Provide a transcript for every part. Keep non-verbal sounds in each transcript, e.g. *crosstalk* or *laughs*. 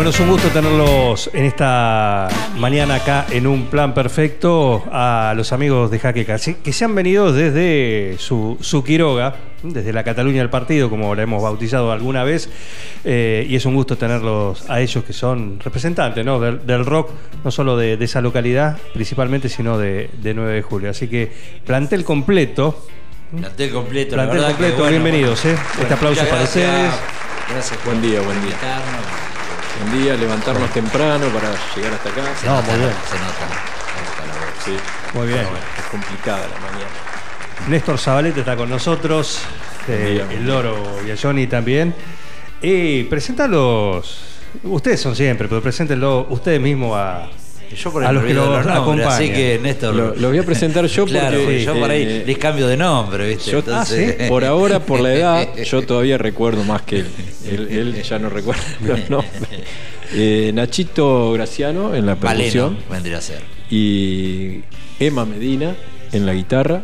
Bueno, es un gusto tenerlos en esta mañana acá en un plan perfecto a los amigos de Jaqueca, que se han venido desde su, su Quiroga, desde la Cataluña del Partido, como la hemos bautizado alguna vez, eh, y es un gusto tenerlos a ellos que son representantes ¿no? del, del rock, no solo de, de esa localidad principalmente, sino de, de 9 de julio. Así que plantel completo. Plantel completo, la Plantel que completo, bueno, bienvenidos. ¿eh? bueno, este aplauso para gracias. ustedes. Gracias Buen día, buen día. Buen día, levantarnos temprano para llegar hasta acá. Se No, nota, muy bien. Se nota. se nota la voz. Sí. Muy bien. Bueno, es complicada la mañana. Néstor Zabalete está con nosotros, eh, el Loro y a Johnny también. Y preséntalos, ustedes son siempre, pero preséntenlo ustedes mismos a, Yo por A los que los los nombres, así que Néstor. Lo, lo voy a presentar yo *laughs* porque claro, porque yo por ahí eh, les cambio de nombre, ¿viste? yo- Entonces, ah, por ahora, por la edad, *laughs* yo todavía recuerdo más que él. Él, él ya no recuerda *laughs* los nombres. Eh, Nachito Graciano en la Valeno percusión vendría a ser. y Emma Medina en la guitarra,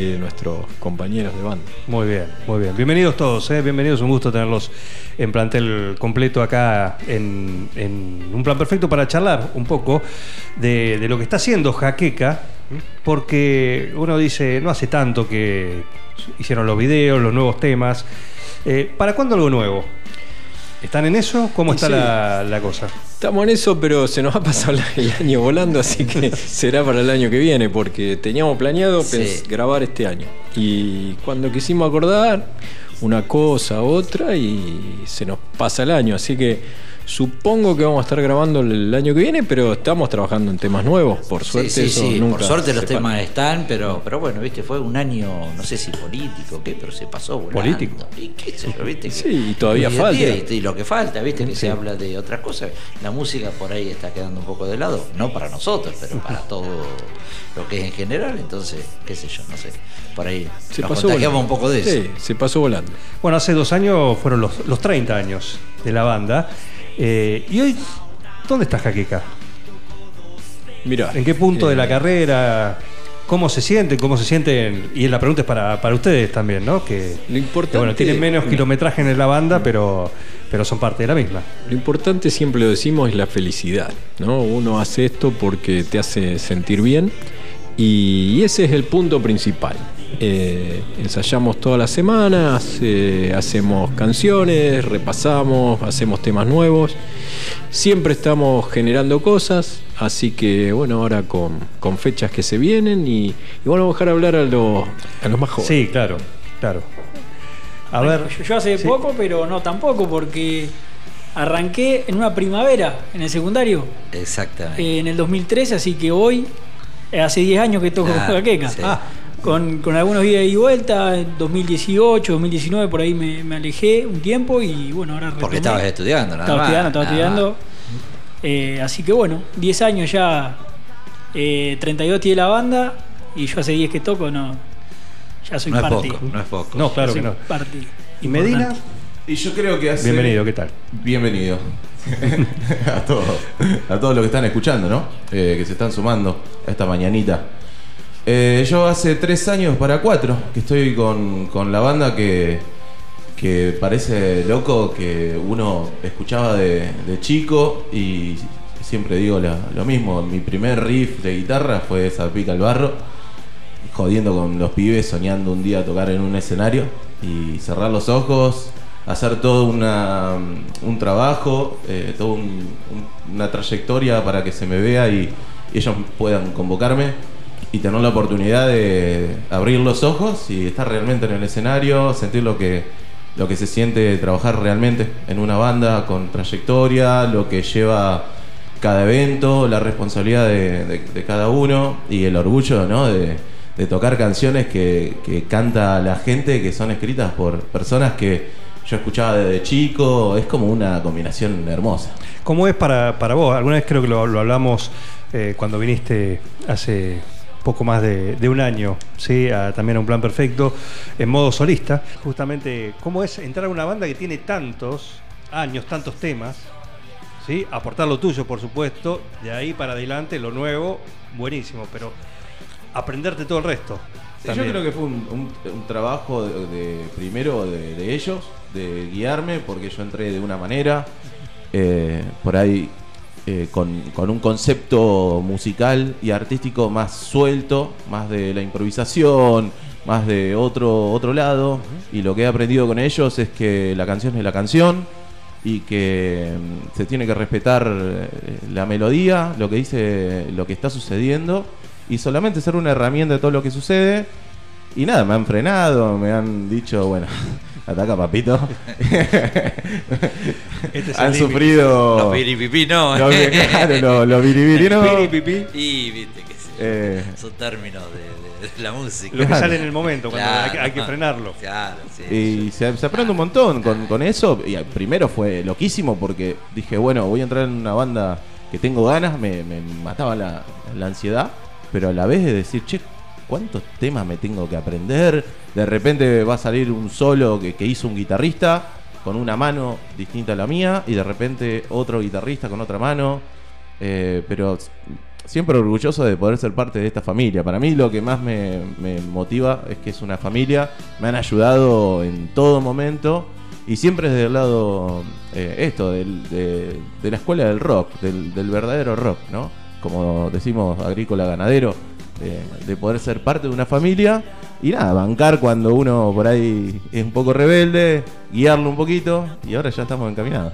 eh, nuestros compañeros de banda. Muy bien, muy bien. Bienvenidos todos, ¿eh? bienvenidos, un gusto tenerlos en plantel completo acá en, un plan perfecto para charlar un poco de, de lo que está haciendo Jaqueca, porque uno dice, no hace tanto que hicieron los videos, los nuevos temas. Eh, ¿Para cuándo algo nuevo? ¿Están en eso? ¿Cómo está sí. la, la cosa? Estamos en eso, pero se nos ha pasado el año *laughs* volando, así que será para el año que viene, porque teníamos planeado Sí. grabar este año. Y cuando quisimos acordar, una cosa, otra, y se nos pasa el año. Así que supongo que vamos a estar grabando el año que viene, pero estamos trabajando en temas nuevos. Por suerte, sí, sí, eso sí. nunca Por suerte los se para. temas están, pero, pero bueno, viste, fue un año, no sé si político o qué, pero se pasó volando. Político. Y qué sé yo, viste. Sí, y todavía y- falta. Y, y lo que falta, viste, que se habla de otras cosas. La música por ahí está quedando un poco de lado, no para nosotros, pero para todo lo que es en general. Entonces, qué sé yo, no sé. Por ahí Se nos pasó contagiamos volando. un poco de eso. Sí, se pasó volando. Bueno, hace dos años fueron los, los 30 años de la banda. Eh, y hoy, ¿dónde está Jaqueca? Mirá. ¿En qué punto de la eh, carrera? ¿Cómo se sienten? ¿Cómo se sienten? Y la pregunta es para, para ustedes también, ¿no? Que, Lo importante- que, bueno, tienen menos kilometraje en la banda, pero, pero son parte de la misma. Lo importante siempre lo decimos es la felicidad, ¿no? Uno hace esto porque te hace sentir bien y ese es el punto principal. Eh, ensayamos todas las semanas, eh, hacemos canciones, repasamos, hacemos temas nuevos. Siempre estamos generando cosas, así que bueno, ahora con, con fechas que se vienen y, y bueno, vamos a dejar hablar a los, a los más jóvenes. Sí, claro, claro. A ver, Yo, yo hace sí. poco, pero no tampoco, porque arranqué en una primavera en el secundario, Exactamente. eh, en el 2013, así que hoy, hace 10 años que toco Claro, jaqueca. sí. Ah, con, con algunos días y vuelta, en 2018, 2019, por ahí me, me alejé un tiempo y bueno, ahora retomé. Porque estabas estudiando, nada Estaba más, estudiando, estaba nada estudiando. Eh, así que bueno, 10 años ya, eh, 32 tiene la banda y yo hace 10 que toco, no, ya soy No es poco, no es poco. No, claro que no. parte ¿Y Medina? Y yo creo que hace. Bienvenido, ¿qué tal? Bienvenido. *laughs* a todos. A todos los que están escuchando, ¿no? Eh, que se están sumando a esta mañanita. Eh, yo hace tres años para cuatro que estoy con, con la banda que, que parece loco que uno escuchaba de, chico y siempre digo lo mismo. Mi primer riff de guitarra fue esa pica al barro jodiendo con los pibes, soñando un día tocar en un escenario y cerrar los ojos, hacer todo una, un trabajo, eh, toda un- un- una trayectoria para que se me vea y ellos puedan convocarme y tener la oportunidad de abrir los ojos y estar realmente en el escenario, sentir lo que, lo que se siente trabajar realmente en una banda con trayectoria, lo que lleva cada evento, la responsabilidad de, cada uno y el orgullo ¿no? de, de tocar canciones que, que canta la gente, que son escritas por personas que yo escuchaba desde chico. Es como una combinación hermosa. ¿Cómo es para, para vos? Alguna vez creo que lo, lo hablamos eh, cuando viniste hace poco más de, de un año, ¿sí? A- también a un plan perfecto, en modo solista. Justamente, ¿cómo es entrar a una banda que tiene tantos años, tantos temas? ¿sí? Aportar lo tuyo, por supuesto, de ahí para adelante, lo nuevo, buenísimo, pero aprenderte todo el resto. Sí, yo creo que fue un, un- un trabajo de, de- primero de, de ellos, de guiarme, porque yo entré de una manera, eh, por ahí eh, con, con un concepto musical y artístico más suelto, más de la improvisación, más de otro, otro lado, y lo que he aprendido con ellos es que la canción es la canción y que mm, se tiene que respetar eh, la melodía, lo que dice, lo que está sucediendo y solamente ser una herramienta de todo lo que sucede. Y nada, me han frenado, me han dicho, bueno, ataca papito. *laughs* Este es han el sufrido... Los piripipí no. Lo que- *laughs* claro, lo- lo biribiri no. Y viste que sí. Eh. Son términos de, de- de la música. Lo que Claro. sale en el momento, cuando Claro. hay, que- hay que frenarlo. Claro, sí. Y se, se aprende un montón con, con eso. Y primero fue loquísimo porque dije, bueno, voy a entrar en una banda que tengo ganas, me, me mataba la, la ansiedad, pero a la vez de decir, che, ¿cuántos temas me tengo que aprender? De repente va a salir un solo que, hizo un guitarrista con una mano distinta a la mía y de repente otro guitarrista con otra mano. Eh, pero siempre orgulloso de poder ser parte de esta familia. Para mí lo que más me, motiva es que es una familia, me han ayudado en todo momento y siempre desde el lado, eh, esto, de la escuela del rock, del, del verdadero rock, ¿no? Como decimos, agrícola, ganadero, de, de poder ser parte de una familia y nada, bancar cuando uno por ahí es un poco rebelde, guiarlo un poquito y ahora ya estamos encaminados.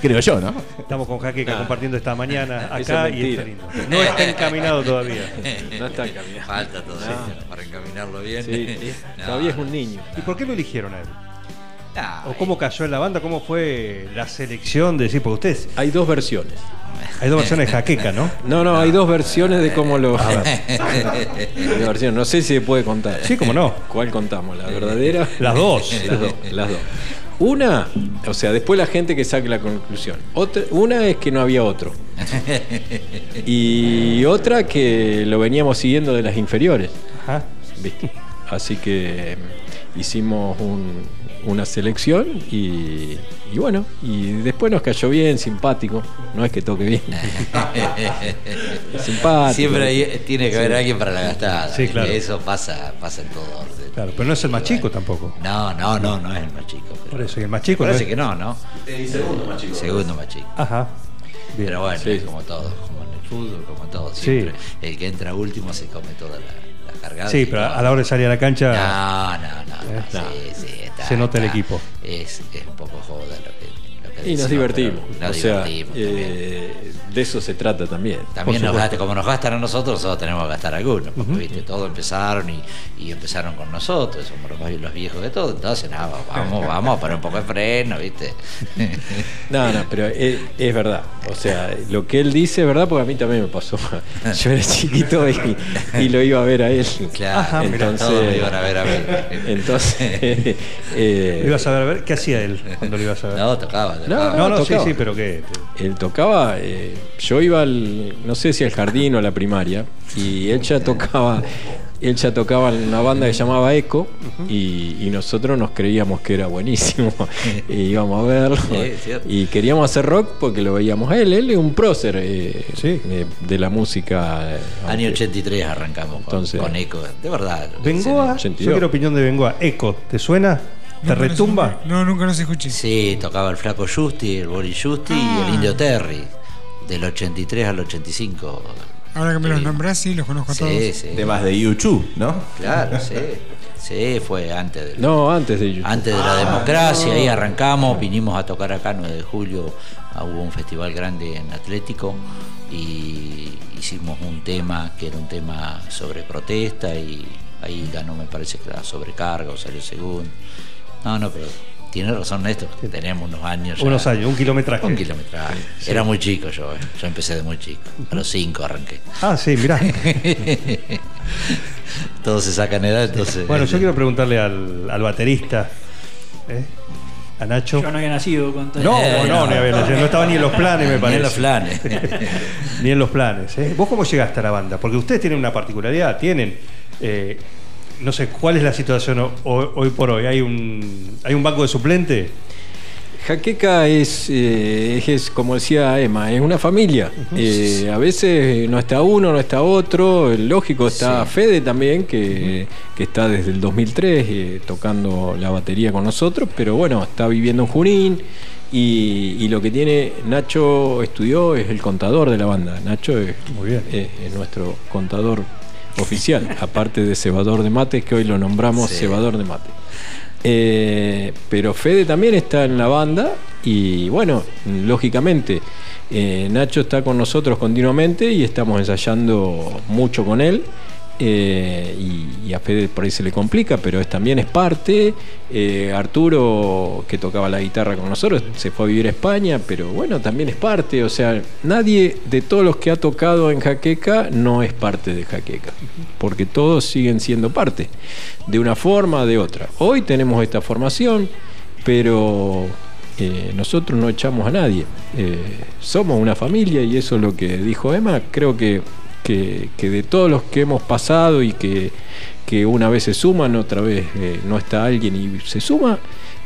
Creo yo, ¿no? Estamos con Jaqueca compartiendo esta mañana *laughs* acá es y está lindo. No está encaminado todavía. *laughs* No está encaminado. Falta todavía para encaminarlo bien. Sí, *laughs* No, todavía es un niño. ¿Y por qué lo eligieron a él? ¿O cómo cayó en la banda? ¿Cómo fue la selección de decir? Porque ustedes, Hay dos versiones. Hay dos versiones de Jaqueca, ¿no? *laughs* No, no, hay dos versiones de cómo lo. A ver. *laughs* No sé si se puede contar. Sí, cómo no. ¿Cuál contamos? ¿La verdadera? Las dos. *laughs* Las dos, las dos. Una, o sea, después la gente que saque la conclusión. Otra, una es que no había otro. Y otra que lo veníamos siguiendo de las inferiores. Ajá. ¿viste? Así que mm, hicimos un- una selección y, y bueno, y después nos cayó bien, simpático. No es que toque bien. *laughs* simpático. Siempre hay- tiene que haber alguien para la gastada. Sí, claro. Eso pasa, pasa en todo orden. Claro, pero no es el más chico tampoco. No, no, no, no es el más chico. pero- Por eso, y el más chico no Parece es- que no, ¿no? segundo más chico. Segundo más chico. Ajá. Bien. Pero bueno, Sí. es como todo, como en el fútbol, como todo. Sí. Siempre el que entra último se come toda la, la cargada. Sí, pero a la hora de salir a la cancha. No, no, sí, sí, está, Se nota el equipo. Es, es un poco joda lo que Y nos divertimos. o Nos sea, divertimos también. eh, de eso se trata también. También nos gasta, como nos gastan a nosotros, nosotros tenemos que gastar algunos, porque viste, todos empezaron y, y empezaron con nosotros, somos los, viejos de todo, entonces nada, vamos, *laughs* vamos a poner un poco de freno, viste. *laughs* No, no, pero es, es verdad. O sea, lo que él dice es verdad porque a mí también me pasó. *laughs* Yo era chiquito y, y lo iba a ver a él. Claro, Ajá, mirá, todos me iban a ver a mí. Entonces, eh, Lo ibas a ver, a ver, ¿qué hacía él cuando lo ibas a ver? No, tocaba, tocaba. No, no, no, sí, tocaba. sí, pero ¿qué? él tocaba, eh, yo iba al, no sé si al jardín o a la primaria, y él ya tocaba, él ya tocaba en una banda que se llamaba Eco, y, y nosotros nos creíamos que era buenísimo, *laughs* y íbamos a verlo, Sí, y queríamos hacer rock porque lo veíamos a él, él es un prócer eh, Sí. eh, de la música. eh, Año aunque- 83 arrancamos con, Entonces- con Eco, de verdad. Bengoa, yo 82. quiero opinión de Bengoa. Eco, ¿te suena? ¿Te retumba? No, nunca los escuché. Sí, tocaba el Flaco Justi, el Boris Justi y Ah. el Indio Terry, del 83 al 85. Ahora que me los Sí. nombrás, sí, los conozco a todos. Sí, sí. Temas de YouTube, ¿no? Claro, *laughs* sí. Sí, fue antes del, No, antes de YouTube. Antes de Ah, la democracia, ahí arrancamos, vinimos a tocar acá 9 de julio, ah, hubo un festival grande en Atlético y hicimos un tema que era un tema sobre protesta y ahí ganó me parece que la sobrecarga o salió segundo. No, no, pero tiene razón Néstor, que tenemos unos años. ya. Unos años, un kilometraje. Un kilometraje. Era muy chico yo, eh. yo empecé de muy chico, a los 5 arranqué. Ah, sí, mirá. *laughs* todos se sacan edad, entonces. Bueno, yo quiero preguntarle al, al baterista, ¿eh? a Nacho. Yo no había nacido con todo No, Eh, no, no. no, había nacido, no estaba ni en los planes, me Ni parece. en los planes. *laughs* ni en los planes. ¿eh? ¿Vos cómo llegaste a la banda? Porque ustedes tienen una particularidad, tienen. eh, no sé, ¿cuál es la situación ho- ho- hoy por hoy? ¿Hay un, ¿hay un banco de suplente? Jaqueca es, eh, es, como decía Emma, es una familia. Eh, a veces no está uno, no está otro. Lógico, está Sí. Fede también, que, que está desde el 2003 eh, tocando la batería con nosotros, pero bueno, está viviendo en Junín. Y, y lo que tiene Nacho estudió es el contador de la banda. Nacho es, Muy bien. es- es nuestro contador oficial, aparte de cebador de mates, que hoy lo nombramos Sí. cebador de mates. Eh, pero Fede también está en la banda y bueno, lógicamente eh, Nacho está con nosotros continuamente y estamos ensayando mucho con él. Eh, y, a Fede por ahí se le complica, pero es, también es parte. Eh, Arturo, que tocaba la guitarra con nosotros, se fue a vivir a España, pero bueno, también es parte. O sea, nadie de todos los que ha tocado en Jaqueca no es parte de Jaqueca, porque todos siguen siendo parte, de una forma o de otra. Hoy tenemos esta formación, pero eh, nosotros no echamos a nadie. Somos una familia y eso es lo que dijo Emma. Creo que, que, que de todos los que hemos pasado y que, que una vez se suman, otra vez eh, no está alguien y se suma,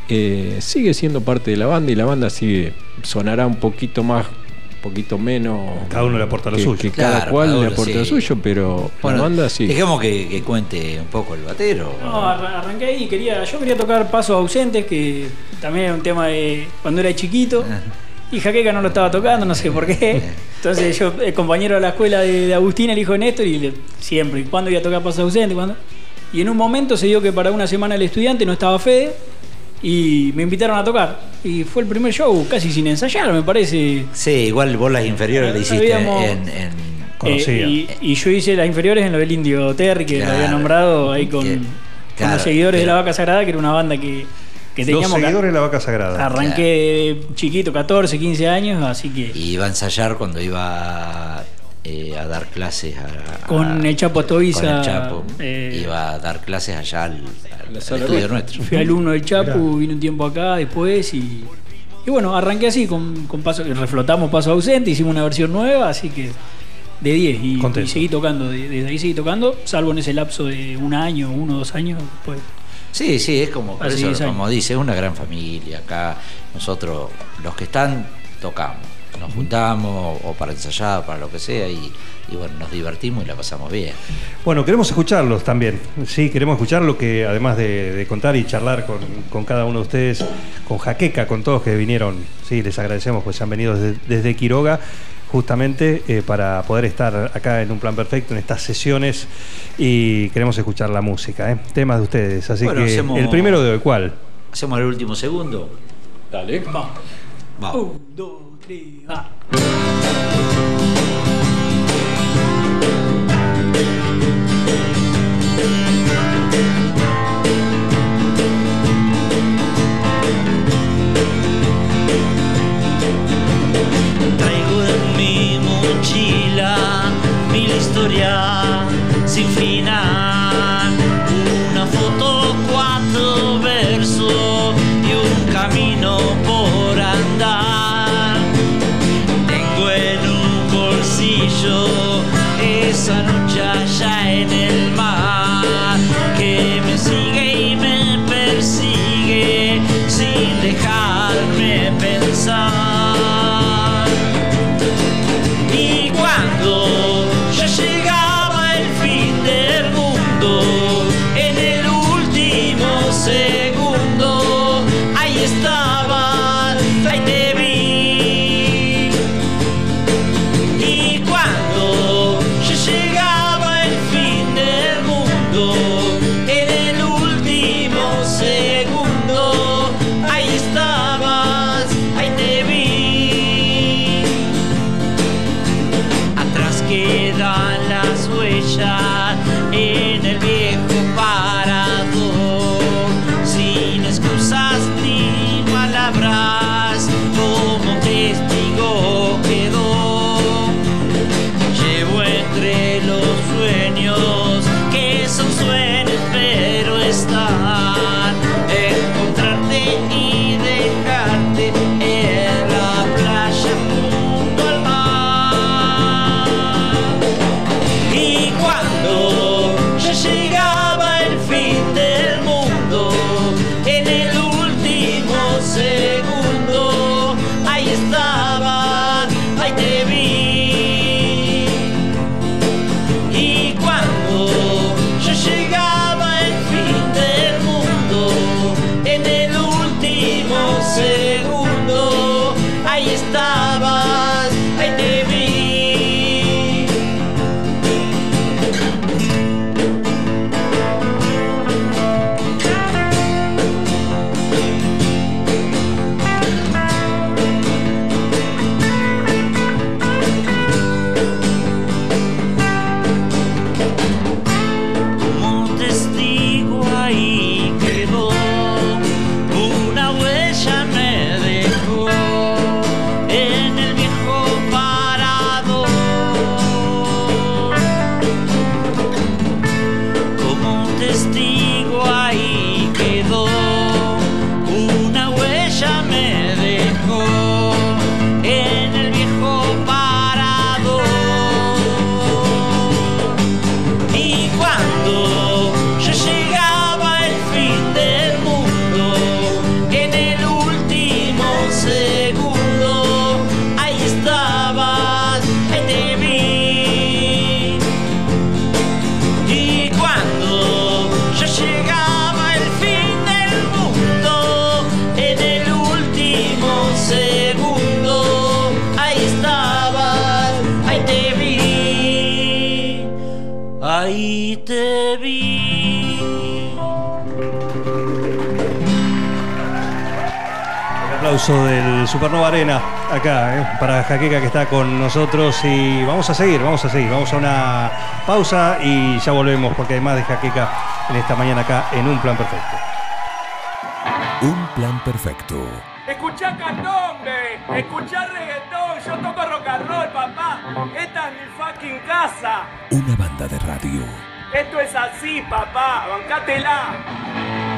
eh, sigue siendo parte de la banda y la banda sigue, sonará un poquito más, un poquito menos. Cada uno le aporta lo que, suyo. que cada cual cada le aporta sí. lo suyo, pero Bueno, la banda sí. Dejemos que, que cuente un poco el batero. No, arra- arranqué ahí, quería, yo quería tocar Pasos Ausentes, que también era un tema de cuando era chiquito. Y Jaqueca no lo estaba tocando, no sé por qué. Entonces yo, el compañero de la escuela de, de Agustín, el hijo de Néstor, y le- siempre, ¿cuándo iba a tocar Pasos Ausentes? ¿Cuándo? Y en un momento se dio que para una semana el estudiante no estaba Fede y me invitaron a tocar. Y fue el primer show, casi sin ensayar, me parece. Sí, igual vos las inferiores le hiciste Habíamos- en, en-. Eh, y, y yo hice las inferiores en lo del Indio Terry, que lo había Claro. nombrado ahí con, Que- con claro, los seguidores de la Vaca Sagrada, que era una banda que, que Los teníamos. que- seguidores de la vaca sagrada. Arranqué chiquito, 14, 15 años, así que y iba a ensayar cuando iba eh, a dar clases a, a- Con el Chapo Tobiza, con el Chapo. eh, iba a dar clases allá al, al estudio nuestro. fui alumno del Chapo, Mirá. vine un tiempo acá después y, y bueno, arranqué así, con, con paso, reflotamos Paso Ausente, hicimos una versión nueva, así que de 10 y, seguí tocando, de- desde ahí seguí tocando, salvo en ese lapso de un año, uno o dos años, pues Sí, sí, es como, por Hace eso, 10 años. como dice, es una gran familia. Acá nosotros, los que están, tocamos. Nos juntamos o para ensayar, para lo que sea, y, y bueno, nos divertimos y la pasamos bien. Bueno, queremos escucharlos también. Sí, queremos escuchar lo que, además de, de contar y charlar con, con cada uno de ustedes, con Jaqueca, con todos que vinieron. Sí, les agradecemos, pues han venido desde, desde Quiroga, justamente eh, para poder estar acá en un plan perfecto, en estas sesiones, y queremos escuchar la música, ¿eh? temas de ustedes. Así Bueno, que hacemos- el primero de hoy, ¿cuál? Hacemos el último segundo. Dale. vamos. Vamos. Un, dos, tres, va. olhar se fica El aplauso del Supernova Arena acá, eh, para Jaqueca que está con nosotros y vamos a seguir, vamos a seguir, vamos a una pausa y ya volvemos porque además de Jaqueca en esta mañana acá en Un Plan Perfecto. Un Plan Perfecto. Escuchá candombe, escuchá reggaetón, yo toco rock and roll, papá. Esta es mi fucking casa. Una banda de radio esto es así, papá, bancátela.